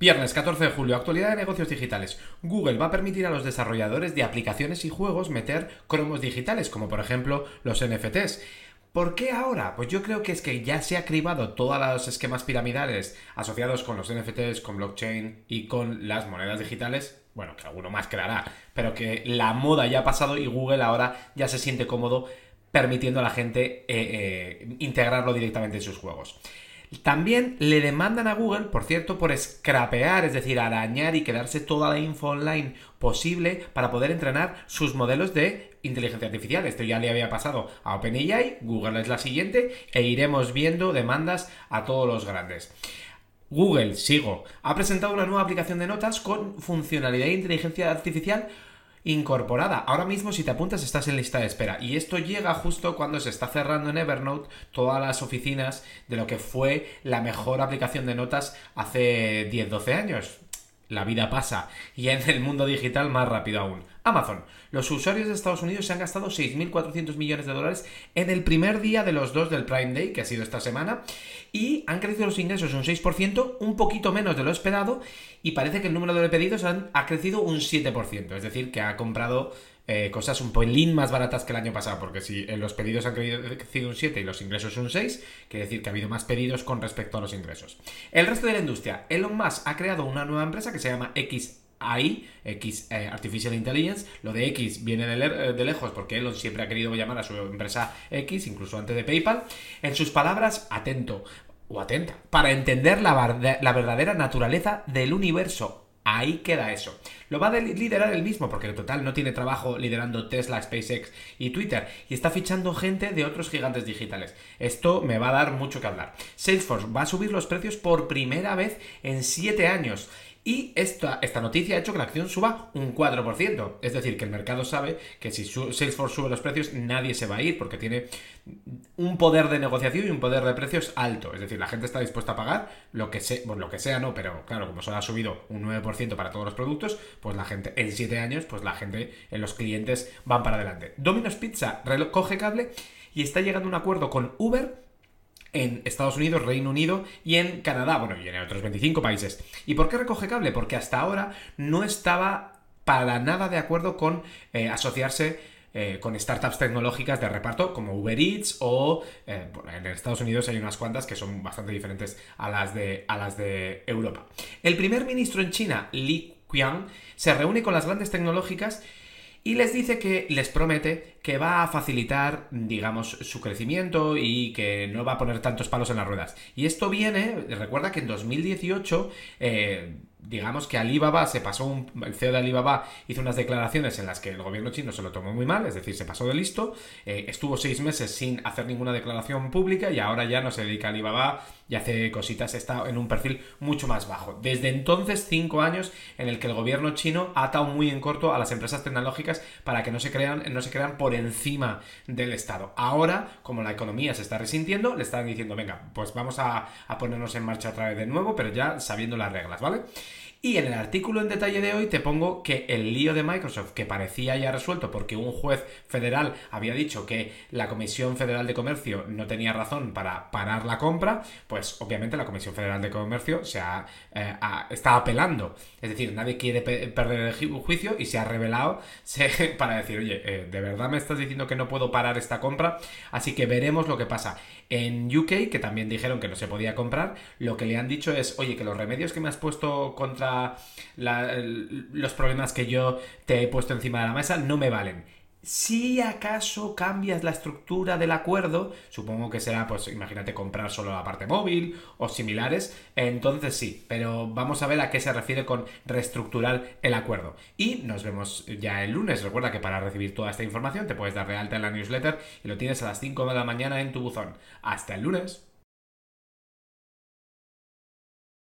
Viernes 14 de julio, actualidad de negocios digitales. Google va a permitir a los desarrolladores de aplicaciones y juegos meter cromos digitales, como por ejemplo los NFTs. ¿Por qué ahora? Pues yo creo que es que ya se ha cribado todos los esquemas piramidales asociados con los NFTs, con blockchain y con las monedas digitales. Bueno, que alguno más creará, pero que la moda ya ha pasado y Google ahora ya se siente cómodo permitiendo a la gente eh, eh, integrarlo directamente en sus juegos. También le demandan a Google, por cierto, por scrapear, es decir, arañar y quedarse toda la info online posible para poder entrenar sus modelos de inteligencia artificial. Esto ya le había pasado a OpenAI, Google es la siguiente e iremos viendo demandas a todos los grandes. Google, sigo, ha presentado una nueva aplicación de notas con funcionalidad de inteligencia artificial incorporada. Ahora mismo si te apuntas estás en lista de espera y esto llega justo cuando se está cerrando en Evernote todas las oficinas de lo que fue la mejor aplicación de notas hace 10-12 años la vida pasa y en el mundo digital más rápido aún. Amazon. Los usuarios de Estados Unidos se han gastado 6.400 millones de dólares en el primer día de los dos del Prime Day, que ha sido esta semana, y han crecido los ingresos un 6%, un poquito menos de lo esperado, y parece que el número de pedidos ha crecido un 7%, es decir, que ha comprado eh, cosas un pelín más baratas que el año pasado, porque si eh, los pedidos han crecido un 7 y los ingresos un 6, quiere decir que ha habido más pedidos con respecto a los ingresos. El resto de la industria, Elon Musk ha creado una nueva empresa que se llama XAI, X eh, Artificial Intelligence. Lo de X viene de, de, lejos porque Elon siempre ha querido llamar a su empresa X, incluso antes de PayPal. En sus palabras, atento o atenta, para entender la, la verdadera naturaleza del universo Ahí queda eso. Lo va a liderar él mismo, porque en total no tiene trabajo liderando Tesla, SpaceX y Twitter, y está fichando gente de otros gigantes digitales. Esto me va a dar mucho que hablar. Salesforce va a subir los precios por primera vez en 7 años. Y esta, esta noticia ha hecho que la acción suba un 4%. Es decir, que el mercado sabe que si Salesforce sube los precios, nadie se va a ir porque tiene un poder de negociación y un poder de precios alto. Es decir, la gente está dispuesta a pagar lo que, sea, lo que sea, no, pero claro, como solo ha subido un 9% para todos los productos, pues la gente, en 7 años, pues la gente, en los clientes van para adelante. Domino's Pizza recoge cable y está llegando a un acuerdo con Uber en Estados Unidos, Reino Unido y en Canadá, bueno, y en otros 25 países. ¿Y por qué recoge cable? Porque hasta ahora no estaba para nada de acuerdo con eh, asociarse eh, con startups tecnológicas de reparto como Uber Eats o eh, en Estados Unidos hay unas cuantas que son bastante diferentes a las, de, a las de Europa. El primer ministro en China, Li Qiang, se reúne con las grandes tecnológicas y les dice que les promete que va a facilitar, digamos, su crecimiento y que no va a poner tantos palos en las ruedas. Y esto viene, recuerda que en 2018 digamos que Alibaba se pasó, un, el CEO de Alibaba hizo unas declaraciones en las que el gobierno chino se lo tomó muy mal, es decir, se pasó de listo, eh, estuvo seis meses sin hacer ninguna declaración pública y ahora ya no se dedica a Alibaba y hace cositas, está en un perfil mucho más bajo. Desde entonces, cinco años en el que el gobierno chino ha atado muy en corto a las empresas tecnológicas para que no se crean, no se crean por encima del Estado. Ahora, como la economía se está resintiendo, le están diciendo, venga, pues vamos a, a ponernos en marcha otra vez de nuevo, pero ya sabiendo las reglas, ¿vale? Y en el artículo en detalle de hoy te pongo que el lío de Microsoft, que parecía ya resuelto porque un juez federal había dicho que la Comisión Federal de Comercio no tenía razón para parar la compra, pues obviamente la Comisión Federal de Comercio se ha, eh, está apelando. Es decir, nadie quiere perder el juicio y se ha revelado para decir, oye, eh, ¿de verdad me estás diciendo que no puedo parar esta compra? Así que veremos lo que pasa. En UK, que también dijeron que no se podía comprar, lo que le han dicho es, oye, que los remedios que me has puesto contra los problemas que yo te he puesto encima de la mesa no me valen si acaso cambias la estructura del acuerdo, supongo que será, pues imagínate comprar solo la parte móvil o similares, entonces sí, pero vamos a ver a qué se refiere con reestructurar el acuerdo. Y nos vemos ya el lunes. Recuerda que para recibir toda esta información te puedes dar de alta en la newsletter y lo tienes a las 5 de la mañana en tu buzón. Hasta el lunes.